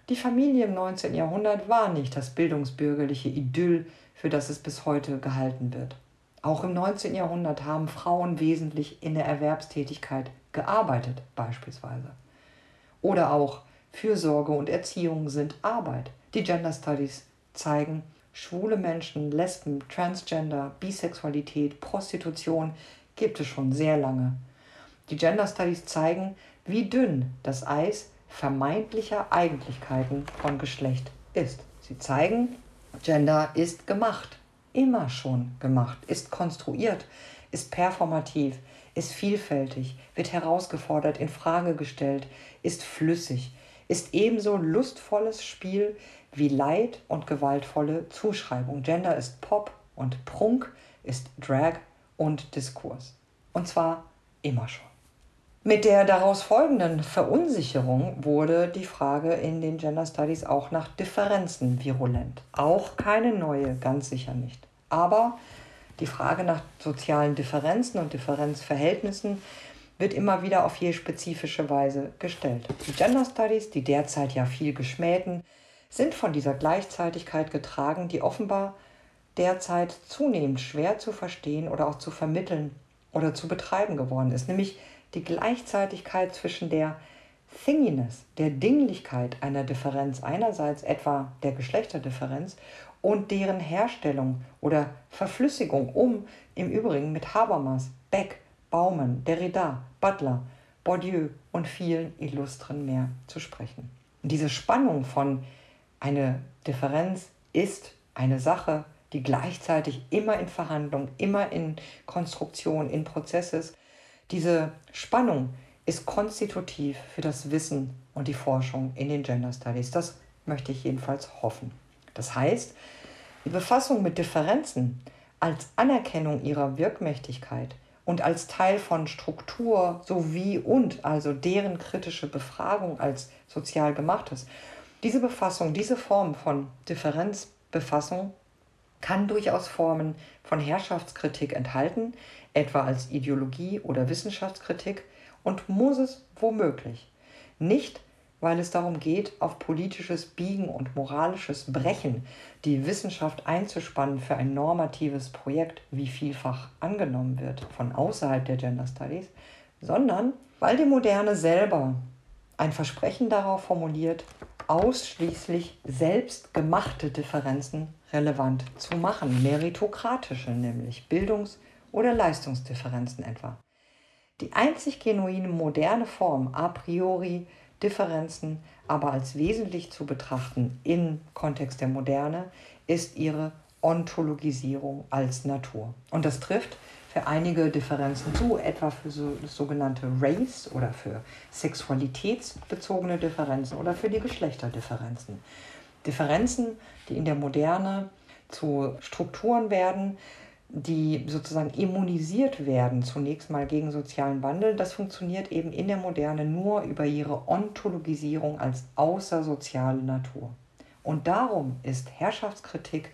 die Familie im 19. Jahrhundert war nicht das bildungsbürgerliche Idyll, für das es bis heute gehalten wird. Auch im 19. Jahrhundert haben Frauen wesentlich in der Erwerbstätigkeit gearbeitet, beispielsweise. Oder auch Fürsorge und Erziehung sind Arbeit. Die Gender Studies zeigen, schwule Menschen, Lesben, Transgender, Bisexualität, Prostitution gibt es schon sehr lange. Die Gender Studies zeigen, wie dünn das Eis vermeintlicher Eigentlichkeiten von Geschlecht ist. Sie zeigen, Gender ist gemacht, immer schon gemacht, ist konstruiert, ist performativ, ist vielfältig, wird herausgefordert, in Frage gestellt, ist flüssig, ist ebenso lustvolles Spiel wie Leid und gewaltvolle Zuschreibung. Gender ist Pop und Prunk ist Drag und Diskurs. Und zwar immer schon. Mit der daraus folgenden Verunsicherung wurde die Frage in den Gender Studies auch nach Differenzen virulent. Auch keine neue, ganz sicher nicht. Aber die Frage nach sozialen Differenzen und Differenzverhältnissen wird immer wieder auf je spezifische Weise gestellt. Die Gender Studies, die derzeit ja viel geschmähten, sind von dieser Gleichzeitigkeit getragen, die offenbar derzeit zunehmend schwer zu verstehen oder auch zu vermitteln oder zu betreiben geworden ist, nämlich die Gleichzeitigkeit zwischen der Thinginess, der Dinglichkeit einer Differenz einerseits etwa der Geschlechterdifferenz und deren Herstellung oder Verflüssigung, um im Übrigen mit Habermas, Beck, Baumann, Derrida, Butler, Bourdieu und vielen Illustren mehr zu sprechen. Und diese Spannung von eine Differenz ist eine Sache, die gleichzeitig immer in Verhandlung, immer in Konstruktion, in Prozess ist. Diese Spannung ist konstitutiv für das Wissen und die Forschung in den Gender Studies. Das möchte ich jedenfalls hoffen. Das heißt, die Befassung mit Differenzen als Anerkennung ihrer Wirkmächtigkeit und als Teil von Struktur sowie und also deren kritische Befragung als sozial gemachtes. Diese Befassung, diese Form von Differenzbefassung kann durchaus Formen von Herrschaftskritik enthalten, etwa als Ideologie oder Wissenschaftskritik, und muss es womöglich. Nicht weil es darum geht, auf politisches Biegen und moralisches Brechen die Wissenschaft einzuspannen für ein normatives Projekt, wie vielfach angenommen wird von außerhalb der Gender Studies, sondern weil die Moderne selber ein Versprechen darauf formuliert, ausschließlich selbstgemachte Differenzen relevant zu machen, meritokratische nämlich, Bildungs- oder Leistungsdifferenzen etwa. Die einzig genuine moderne Form a priori Differenzen aber als wesentlich zu betrachten im Kontext der Moderne ist ihre Ontologisierung als Natur. Und das trifft für einige Differenzen zu, etwa für so, sogenannte Race oder für sexualitätsbezogene Differenzen oder für die Geschlechterdifferenzen. Differenzen, die in der Moderne zu Strukturen werden, die sozusagen immunisiert werden, zunächst mal gegen sozialen Wandel, das funktioniert eben in der Moderne nur über ihre Ontologisierung als außersoziale Natur. Und darum ist Herrschaftskritik,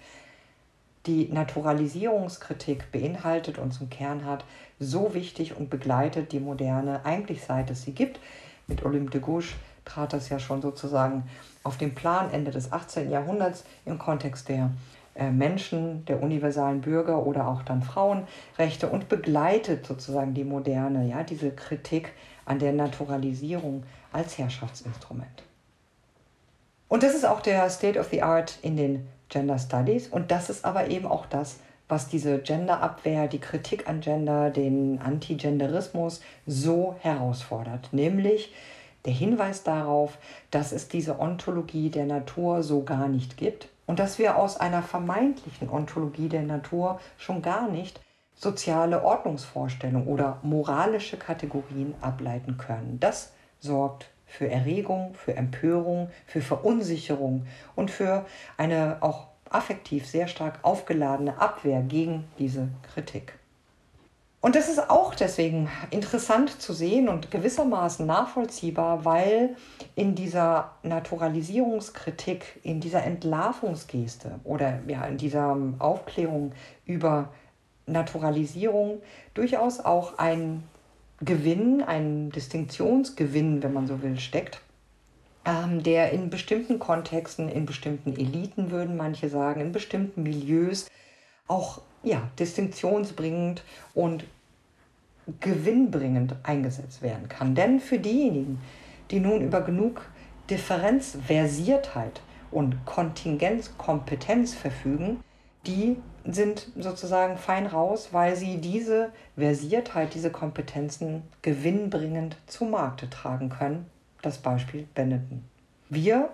die Naturalisierungskritik beinhaltet und zum Kern hat, so wichtig und begleitet die Moderne eigentlich seit es sie gibt. Mit Olympe de Gouges trat das ja schon sozusagen auf den Plan Ende des 18. Jahrhunderts im Kontext der Menschen, der universalen Bürger oder auch dann Frauenrechte und begleitet sozusagen die Moderne, ja, diese Kritik an der Naturalisierung als Herrschaftsinstrument. Und das ist auch der State of the Art in den Gender Studies. Und das ist aber eben auch das, was diese Genderabwehr, die Kritik an Gender, den Antigenderismus so herausfordert, nämlich der Hinweis darauf, dass es diese Ontologie der Natur so gar nicht gibt und dass wir aus einer vermeintlichen Ontologie der Natur schon gar nicht soziale Ordnungsvorstellungen oder moralische Kategorien ableiten können. Das sorgt für Erregung, für Empörung, für Verunsicherung und für eine auch affektiv sehr stark aufgeladene Abwehr gegen diese Kritik. Und das ist auch deswegen interessant zu sehen und gewissermaßen nachvollziehbar, weil in dieser Naturalisierungskritik, in dieser Entlarvungsgeste oder ja, in dieser Aufklärung über Naturalisierung durchaus auch ein Gewinn, ein Distinktionsgewinn, wenn man so will, steckt, ähm, der in bestimmten Kontexten, in bestimmten Eliten würden manche sagen, in bestimmten Milieus auch ja, distinktionsbringend und gewinnbringend eingesetzt werden kann. Denn für diejenigen, die nun über genug Differenzversiertheit und Kontingenzkompetenz verfügen, die sind sozusagen fein raus, weil sie diese Versiertheit, diese Kompetenzen gewinnbringend zu Markte tragen können. Das Beispiel Benetton. Wir,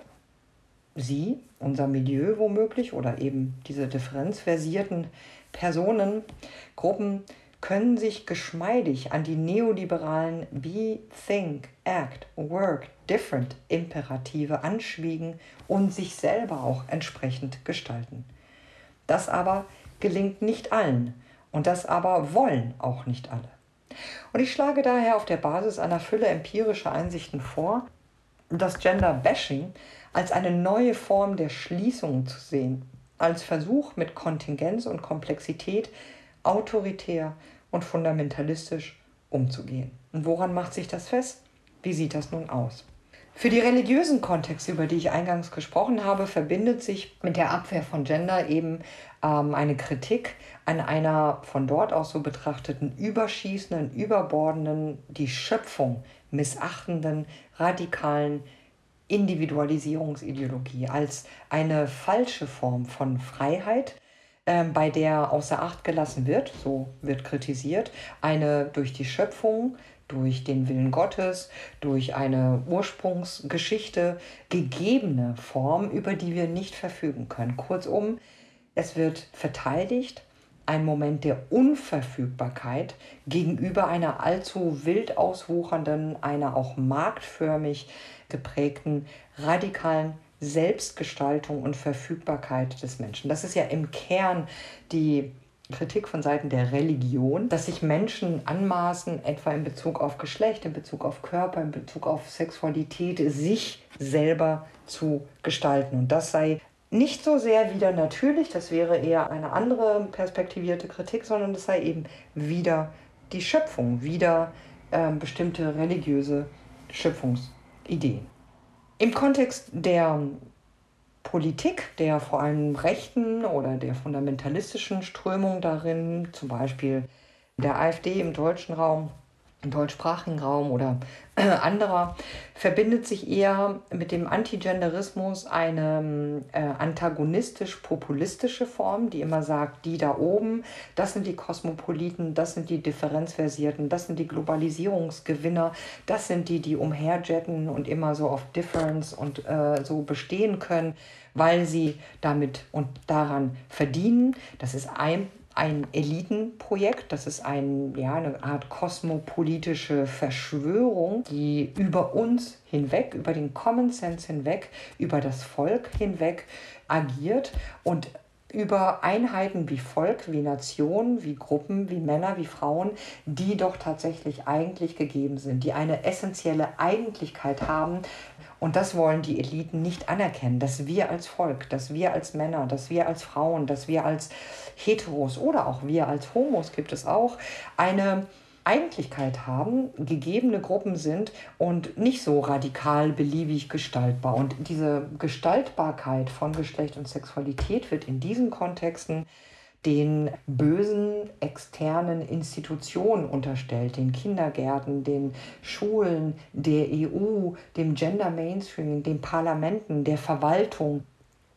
Sie, unser Milieu womöglich oder eben diese differenzversierten Personen, Gruppen können sich geschmeidig an die neoliberalen Be, Think, Act, Work, Different Imperative anschwiegen und sich selber auch entsprechend gestalten. Das aber gelingt nicht allen und das aber wollen auch nicht alle. Und ich schlage daher auf der Basis einer Fülle empirischer Einsichten vor, das Gender Bashing als eine neue Form der Schließung zu sehen, als Versuch mit Kontingenz und Komplexität autoritär und fundamentalistisch umzugehen. Und woran macht sich das fest? Wie sieht das nun aus? Für die religiösen Kontexte, über die ich eingangs gesprochen habe, verbindet sich mit der Abwehr von Gender eben ähm, eine Kritik an einer von dort aus so betrachteten überschießenden, überbordenden, die Schöpfung missachtenden, radikalen Individualisierungsideologie als eine falsche Form von Freiheit, ähm, bei der außer Acht gelassen wird, so wird kritisiert, eine durch die Schöpfung, durch den Willen Gottes, durch eine Ursprungsgeschichte gegebene Form, über die wir nicht verfügen können. Kurzum, es wird verteidigt, ein Moment der Unverfügbarkeit gegenüber einer allzu wild auswuchernden, einer auch marktförmig geprägten, radikalen Selbstgestaltung und Verfügbarkeit des Menschen. Das ist ja im Kern die Kritik von Seiten der Religion, dass sich Menschen anmaßen, etwa in Bezug auf Geschlecht, in Bezug auf Körper, in Bezug auf Sexualität, sich selber zu gestalten. Und das sei nicht so sehr wieder natürlich, das wäre eher eine andere perspektivierte Kritik, sondern es sei eben wieder die Schöpfung, wieder äh, bestimmte religiöse Schöpfungsideen. Im Kontext der Politik, der vor allem rechten oder der fundamentalistischen Strömung darin, zum Beispiel der AfD im deutschen Raum, deutschsprachigen Raum oder <clears throat> anderer, verbindet sich eher mit dem Antigenderismus eine äh, antagonistisch-populistische Form, die immer sagt, die da oben, das sind die Kosmopoliten, das sind die Differenzversierten, das sind die Globalisierungsgewinner, das sind die, die umherjetten und immer so auf Difference und äh, so bestehen können, weil sie damit und daran verdienen. Das ist ein ein Elitenprojekt, das ist ein, ja, eine Art kosmopolitische Verschwörung, die über uns hinweg, über den Common Sense hinweg, über das Volk hinweg agiert und über Einheiten wie Volk, wie Nation, wie Gruppen, wie Männer, wie Frauen, die doch tatsächlich eigentlich gegeben sind, die eine essentielle Eigentlichkeit haben. Und das wollen die Eliten nicht anerkennen, dass wir als Volk, dass wir als Männer, dass wir als Frauen, dass wir als Heteros oder auch wir als Homos gibt es auch eine Eigentlichkeit haben, gegebene Gruppen sind und nicht so radikal beliebig gestaltbar. Und diese Gestaltbarkeit von Geschlecht und Sexualität wird in diesen Kontexten den bösen externen Institutionen unterstellt, den Kindergärten, den Schulen, der EU, dem Gender Mainstream, den Parlamenten, der Verwaltung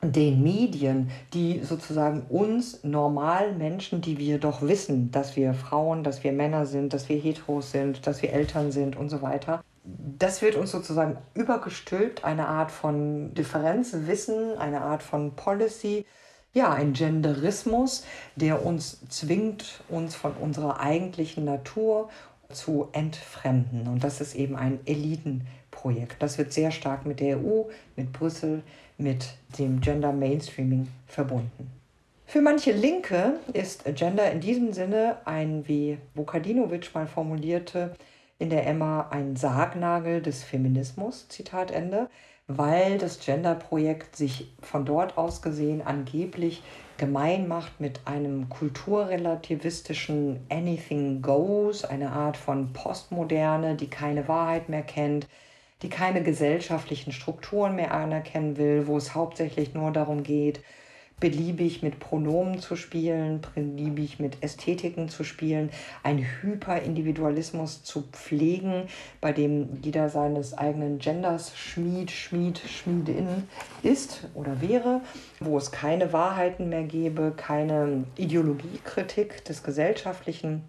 den Medien, die sozusagen uns normal Menschen, die wir doch wissen, dass wir Frauen, dass wir Männer sind, dass wir Heteros sind, dass wir Eltern sind und so weiter, das wird uns sozusagen übergestülpt, eine Art von Differenzwissen, eine Art von Policy, ja, ein Genderismus, der uns zwingt, uns von unserer eigentlichen Natur zu entfremden. Und das ist eben ein Elitenprojekt. Das wird sehr stark mit der EU, mit Brüssel, mit dem Gender Mainstreaming verbunden. Für manche Linke ist Gender in diesem Sinne ein, wie Vukadinovic mal formulierte, in der Emma ein Sargnagel des Feminismus, Zitat Ende, weil das Gender-Projekt sich von dort aus gesehen angeblich gemein macht mit einem kulturrelativistischen Anything Goes, eine Art von Postmoderne, die keine Wahrheit mehr kennt, die keine gesellschaftlichen Strukturen mehr anerkennen will, wo es hauptsächlich nur darum geht, beliebig mit Pronomen zu spielen, beliebig mit Ästhetiken zu spielen, ein Hyperindividualismus zu pflegen, bei dem jeder seines eigenen Genders Schmied, Schmied, Schmiedin ist oder wäre, wo es keine Wahrheiten mehr gäbe, keine Ideologiekritik des Gesellschaftlichen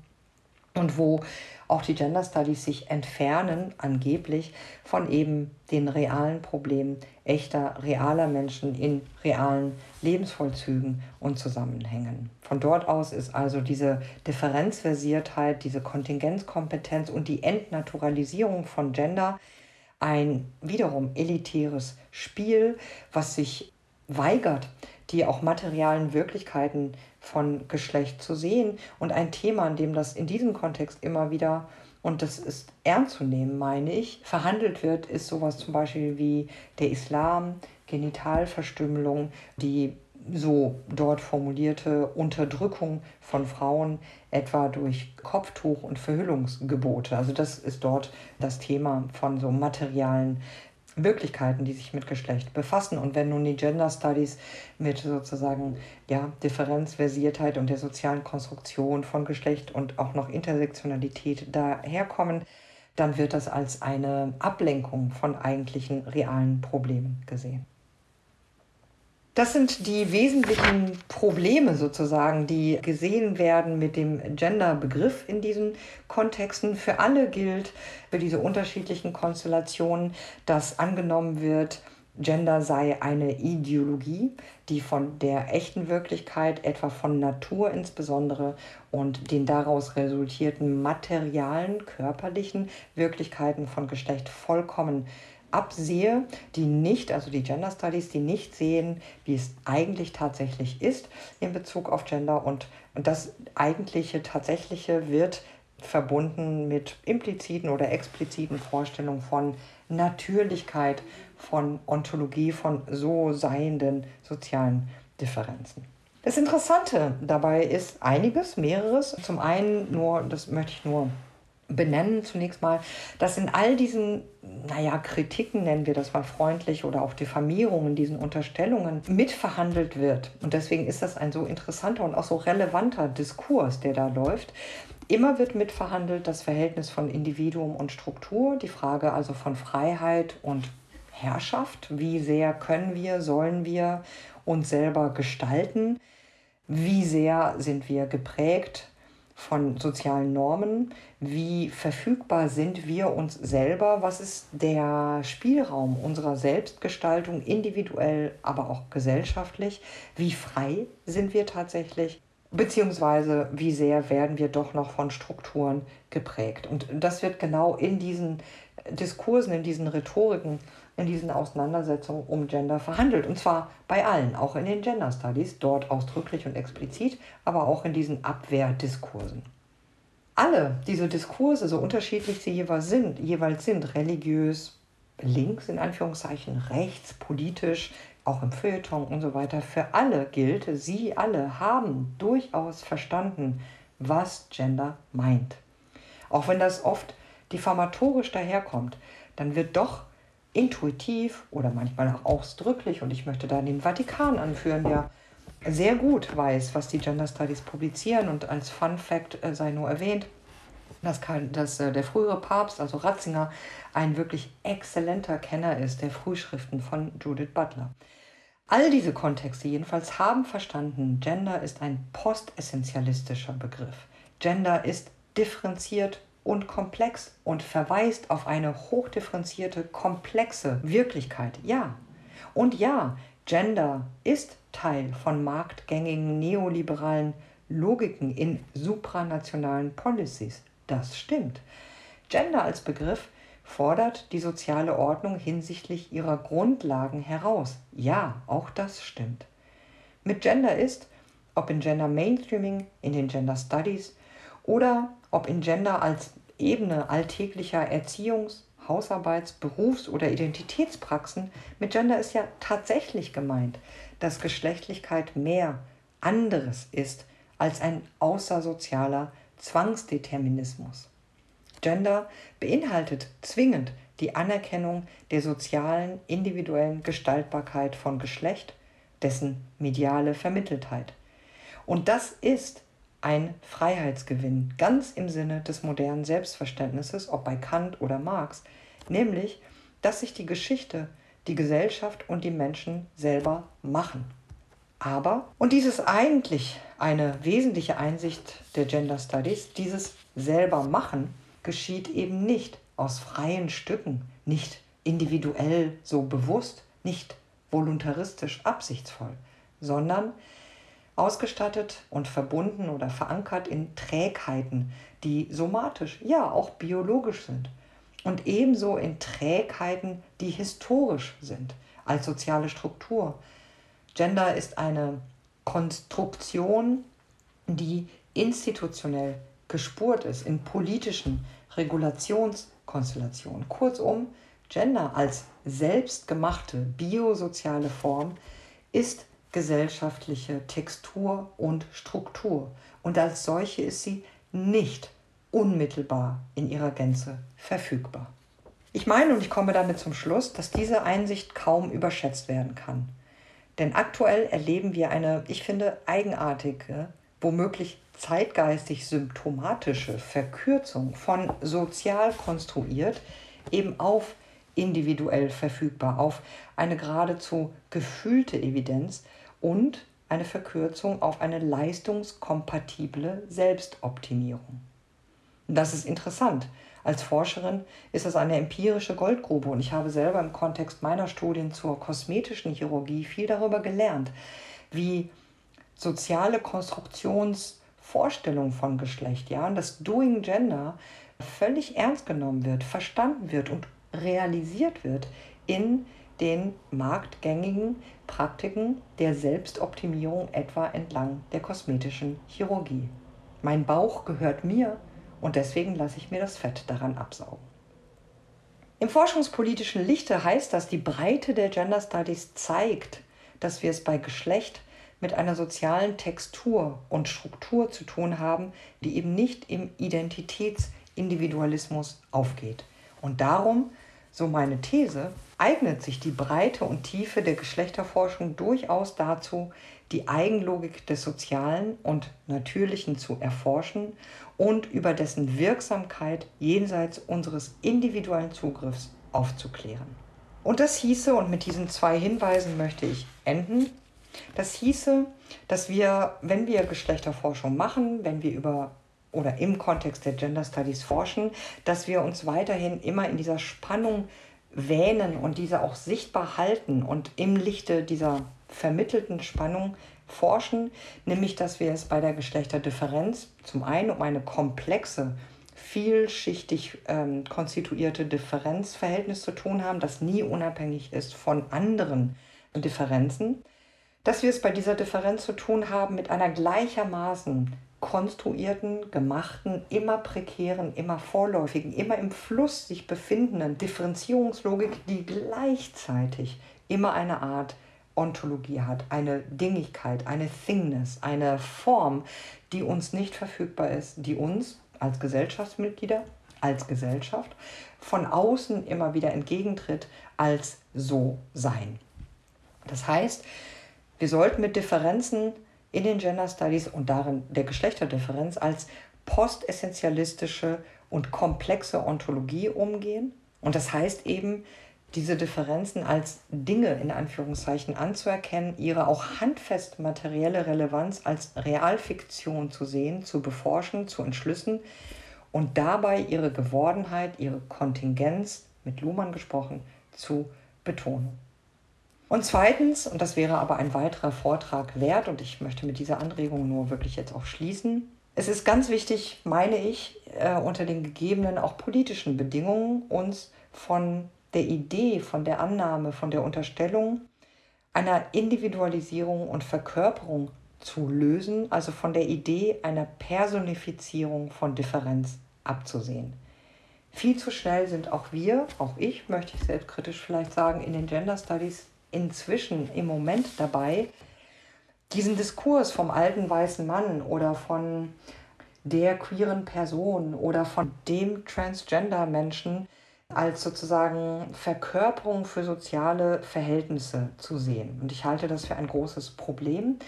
und wo auch die Gender Studies sich entfernen, angeblich, von eben den realen Problemen echter, realer Menschen in realen Lebensvollzügen und Zusammenhängen. Von dort aus ist also diese Differenzversiertheit, diese Kontingenzkompetenz und die Entnaturalisierung von Gender ein wiederum elitäres Spiel, was sich weigert, die auch materialen Wirklichkeiten von Geschlecht zu sehen. Und ein Thema, an dem das in diesem Kontext immer wieder, und das ist ernst zu nehmen, meine ich, verhandelt wird, ist sowas zum Beispiel wie der Islam, Genitalverstümmelung, die so dort formulierte Unterdrückung von Frauen etwa durch Kopftuch und Verhüllungsgebote. Also das ist dort das Thema von so materialen Möglichkeiten, die sich mit Geschlecht befassen. Und wenn nun die Gender Studies mit sozusagen ja, Differenzversiertheit und der sozialen Konstruktion von Geschlecht und auch noch Intersektionalität daherkommen, dann wird das als eine Ablenkung von eigentlichen realen Problemen gesehen. Das sind die wesentlichen Probleme sozusagen, die gesehen werden mit dem Gender-Begriff in diesen Kontexten. Für alle gilt, für diese unterschiedlichen Konstellationen, dass angenommen wird, Gender sei eine Ideologie, die von der echten Wirklichkeit, etwa von Natur insbesondere und den daraus resultierten materialen, körperlichen Wirklichkeiten von Geschlecht vollkommen absehe, die nicht, also die Gender Studies, die nicht sehen, wie es eigentlich tatsächlich ist in Bezug auf Gender und, und das eigentliche, tatsächliche wird verbunden mit impliziten oder expliziten Vorstellungen von Natürlichkeit, von Ontologie, von so seienden sozialen Differenzen. Das Interessante dabei ist einiges, mehreres. Zum einen nur, das möchte ich nur benennen zunächst mal, dass in all diesen, naja, Kritiken nennen wir das mal freundlich oder auch Diffamierungen, diesen Unterstellungen mitverhandelt wird. Und deswegen ist das ein so interessanter und auch so relevanter Diskurs, der da läuft. Immer wird mitverhandelt das Verhältnis von Individuum und Struktur, die Frage also von Freiheit und Herrschaft. Wie sehr können wir, sollen wir uns selber gestalten? Wie sehr sind wir geprägt von sozialen Normen, wie verfügbar sind wir uns selber, was ist der Spielraum unserer Selbstgestaltung, individuell, aber auch gesellschaftlich, wie frei sind wir tatsächlich, beziehungsweise wie sehr werden wir doch noch von Strukturen geprägt. Und das wird genau in diesen Diskursen, in diesen Rhetoriken in diesen Auseinandersetzungen um Gender verhandelt. Und zwar bei allen, auch in den Gender Studies, dort ausdrücklich und explizit, aber auch in diesen Abwehrdiskursen. Alle diese Diskurse, so unterschiedlich sie jeweils sind, jeweils sind religiös, links in Anführungszeichen, rechts, politisch, auch im Feuilleton und so weiter, für alle gilt, sie alle haben durchaus verstanden, was Gender meint. Auch wenn das oft diffamatorisch daherkommt, dann wird doch intuitiv oder manchmal auch ausdrücklich, und ich möchte da den Vatikan anführen, der sehr gut weiß, was die Gender Studies publizieren und als Fun Fact äh, sei nur erwähnt, dass, dass äh, der frühere Papst, also Ratzinger, ein wirklich exzellenter Kenner ist der Frühschriften von Judith Butler. All diese Kontexte jedenfalls haben verstanden, Gender ist ein postessentialistischer Begriff. Gender ist differenziert und komplex und verweist auf eine hochdifferenzierte, komplexe Wirklichkeit. Ja. Und ja, Gender ist Teil von marktgängigen neoliberalen Logiken in supranationalen Policies. Das stimmt. Gender als Begriff fordert die soziale Ordnung hinsichtlich ihrer Grundlagen heraus. Ja, auch das stimmt. Mit Gender ist, ob in Gender Mainstreaming, in den Gender Studies oder ob in Gender als Ebene alltäglicher Erziehungs-, Hausarbeits-, Berufs- oder Identitätspraxen, mit Gender ist ja tatsächlich gemeint, dass Geschlechtlichkeit mehr anderes ist als ein außersozialer Zwangsdeterminismus. Gender beinhaltet zwingend die Anerkennung der sozialen, individuellen Gestaltbarkeit von Geschlecht, dessen mediale Vermitteltheit. Und das ist ein Freiheitsgewinn, ganz im Sinne des modernen Selbstverständnisses, ob bei Kant oder Marx, nämlich, dass sich die Geschichte, die Gesellschaft und die Menschen selber machen. Aber, und dies ist eigentlich eine wesentliche Einsicht der Gender Studies, dieses selber machen geschieht eben nicht aus freien Stücken, nicht individuell so bewusst, nicht voluntaristisch absichtsvoll, sondern ausgestattet und verbunden oder verankert in Trägheiten, die somatisch, ja auch biologisch sind. Und ebenso in Trägheiten, die historisch sind, als soziale Struktur. Gender ist eine Konstruktion, die institutionell gespurt ist, in politischen Regulationskonstellationen. Kurzum, Gender als selbstgemachte biosoziale Form ist gesellschaftliche Textur und Struktur. Und als solche ist sie nicht unmittelbar in ihrer Gänze verfügbar. Ich meine, und ich komme damit zum Schluss, dass diese Einsicht kaum überschätzt werden kann. Denn aktuell erleben wir eine, ich finde, eigenartige, womöglich zeitgeistig symptomatische Verkürzung von sozial konstruiert eben auf individuell verfügbar, auf eine geradezu gefühlte Evidenz und eine Verkürzung auf eine leistungskompatible Selbstoptimierung. Das ist interessant. Als Forscherin ist das eine empirische Goldgrube und ich habe selber im Kontext meiner Studien zur kosmetischen Chirurgie viel darüber gelernt, wie soziale Konstruktionsvorstellungen von Geschlecht, ja, und das Doing Gender völlig ernst genommen wird, verstanden wird und realisiert wird in den marktgängigen Praktiken der Selbstoptimierung etwa entlang der kosmetischen Chirurgie. Mein Bauch gehört mir und deswegen lasse ich mir das Fett daran absaugen. Im forschungspolitischen Lichte heißt das, die Breite der Gender Studies zeigt, dass wir es bei Geschlecht mit einer sozialen Textur und Struktur zu tun haben, die eben nicht im Identitätsindividualismus aufgeht. Und darum, so meine These, eignet sich die Breite und Tiefe der Geschlechterforschung durchaus dazu, die Eigenlogik des Sozialen und Natürlichen zu erforschen und über dessen Wirksamkeit jenseits unseres individuellen Zugriffs aufzuklären. Und das hieße, und mit diesen zwei Hinweisen möchte ich enden, das hieße, dass wir, wenn wir Geschlechterforschung machen, wenn wir über oder im Kontext der Gender Studies forschen, dass wir uns weiterhin immer in dieser Spannung wähnen und diese auch sichtbar halten und im Lichte dieser vermittelten Spannung forschen, nämlich dass wir es bei der Geschlechterdifferenz zum einen um eine komplexe, vielschichtig ähm, konstituierte Differenzverhältnis zu tun haben, das nie unabhängig ist von anderen Differenzen, dass wir es bei dieser Differenz zu tun haben mit einer gleichermaßen konstruierten, gemachten, immer prekären, immer vorläufigen, immer im Fluss sich befindenden Differenzierungslogik, die gleichzeitig immer eine Art Ontologie hat, eine Dingigkeit, eine Thingness, eine Form, die uns nicht verfügbar ist, die uns als Gesellschaftsmitglieder, als Gesellschaft von außen immer wieder entgegentritt als so sein. Das heißt, wir sollten mit Differenzen in den Gender Studies und darin der Geschlechterdifferenz als postessentialistische und komplexe Ontologie umgehen. Und das heißt eben, diese Differenzen als Dinge in Anführungszeichen anzuerkennen, ihre auch handfest materielle Relevanz als Realfiktion zu sehen, zu beforschen, zu entschlüssen und dabei ihre Gewordenheit, ihre Kontingenz, mit Luhmann gesprochen, zu betonen. Und zweitens, und das wäre aber ein weiterer Vortrag wert, und ich möchte mit dieser Anregung nur wirklich jetzt auch schließen, es ist ganz wichtig, meine ich, äh, unter den gegebenen auch politischen Bedingungen uns von der Idee, von der Annahme, von der Unterstellung einer Individualisierung und Verkörperung zu lösen, also von der Idee einer Personifizierung von Differenz abzusehen. Viel zu schnell sind auch wir, auch ich, möchte ich selbstkritisch vielleicht sagen, in den Gender Studies inzwischen im Moment dabei, diesen Diskurs vom alten weißen Mann oder von der queeren Person oder von dem Transgender-Menschen als sozusagen Verkörperung für soziale Verhältnisse zu sehen. Und ich halte das für ein großes Problem.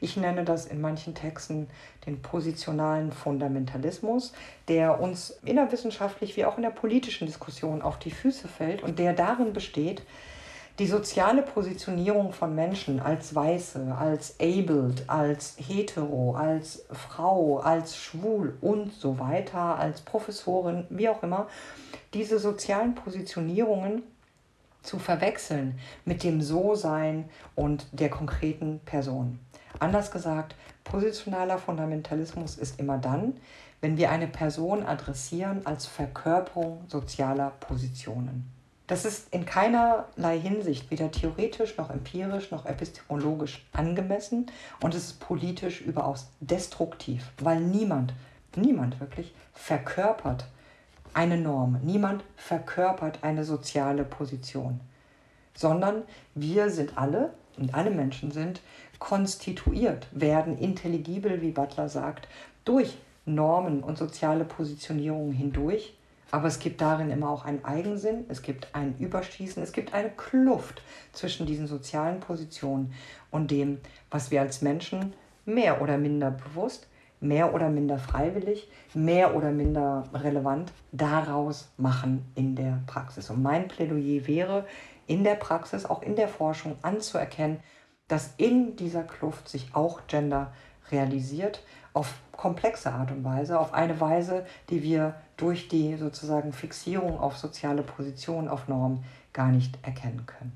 Ich nenne das in manchen Texten den positionalen Fundamentalismus, der uns innerwissenschaftlich wie auch in der politischen Diskussion auf die Füße fällt und der darin besteht, die soziale Positionierung von Menschen als Weiße, als abled, als hetero, als Frau, als schwul und so weiter, als Professorin, wie auch immer, diese sozialen Positionierungen zu verwechseln mit dem So-Sein und der konkreten Person. Anders gesagt, positionaler Fundamentalismus ist immer dann, wenn wir eine Person adressieren als Verkörperung sozialer Positionen. Das ist in keinerlei Hinsicht weder theoretisch noch empirisch noch epistemologisch angemessen. Und es ist politisch überaus destruktiv, weil niemand, niemand wirklich verkörpert eine Norm, niemand verkörpert eine soziale Position, sondern wir sind alle und alle Menschen sind konstituiert, werden intelligibel, wie Butler sagt, durch Normen und soziale Positionierungen hindurch aber es gibt darin immer auch einen Eigensinn, es gibt ein Überschießen, es gibt eine Kluft zwischen diesen sozialen Positionen und dem, was wir als Menschen mehr oder minder bewusst, mehr oder minder freiwillig, mehr oder minder relevant daraus machen in der Praxis. Und mein Plädoyer wäre, in der Praxis, auch in der Forschung anzuerkennen, dass in dieser Kluft sich auch Gender realisiert auf komplexe Art und Weise, auf eine Weise, die wir durch die sozusagen Fixierung auf soziale Positionen, auf Normen gar nicht erkennen können.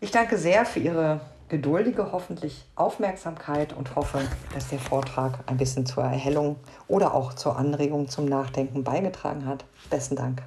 Ich danke sehr für Ihre geduldige, hoffentlich Aufmerksamkeit und hoffe, dass der Vortrag ein bisschen zur Erhellung oder auch zur Anregung zum Nachdenken beigetragen hat. Besten Dank.